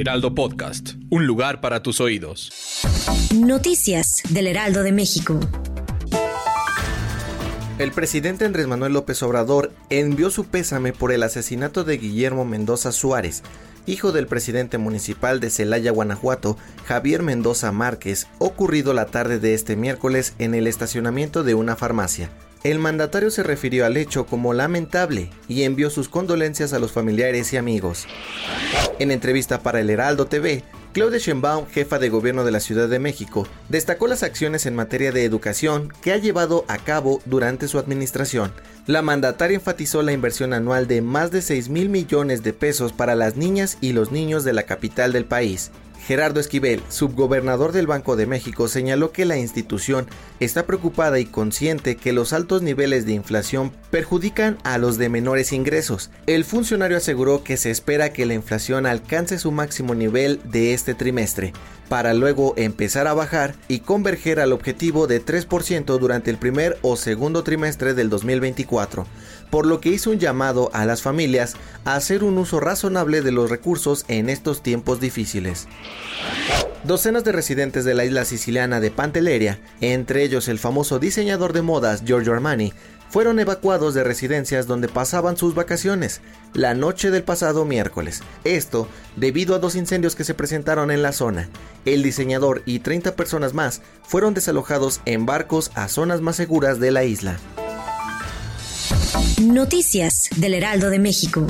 Heraldo Podcast, un lugar para tus oídos. Noticias del Heraldo de México. El presidente Andrés Manuel López Obrador envió su pésame por el asesinato de Guillermo Mendoza Suárez, hijo del presidente municipal de Celaya, Guanajuato, Javier Mendoza Márquez, ocurrido la tarde de este miércoles en el estacionamiento de una farmacia. El mandatario se refirió al hecho como lamentable y envió sus condolencias a los familiares y amigos. En entrevista para el Heraldo TV, Claudia Sheinbaum, jefa de gobierno de la Ciudad de México, destacó las acciones en materia de educación que ha llevado a cabo durante su administración. La mandataria enfatizó la inversión anual de más de 6 mil millones de pesos para las niñas y los niños de la capital del país, Gerardo Esquivel, subgobernador del Banco de México, señaló que la institución está preocupada y consciente que los altos niveles de inflación perjudican a los de menores ingresos. El funcionario aseguró que se espera que la inflación alcance su máximo nivel de este trimestre, para luego empezar a bajar y converger al objetivo de 3% durante el primer o segundo trimestre del 2024, por lo que hizo un llamado a las familias a hacer un uso razonable de los recursos en estos tiempos difíciles. Docenas de residentes de la isla siciliana de Pantelleria, entre ellos el famoso diseñador de modas Giorgio Armani, fueron evacuados de residencias donde pasaban sus vacaciones la noche del pasado miércoles. Esto debido a dos incendios que se presentaron en la zona. El diseñador y 30 personas más fueron desalojados en barcos a zonas más seguras de la isla. Noticias del Heraldo de México.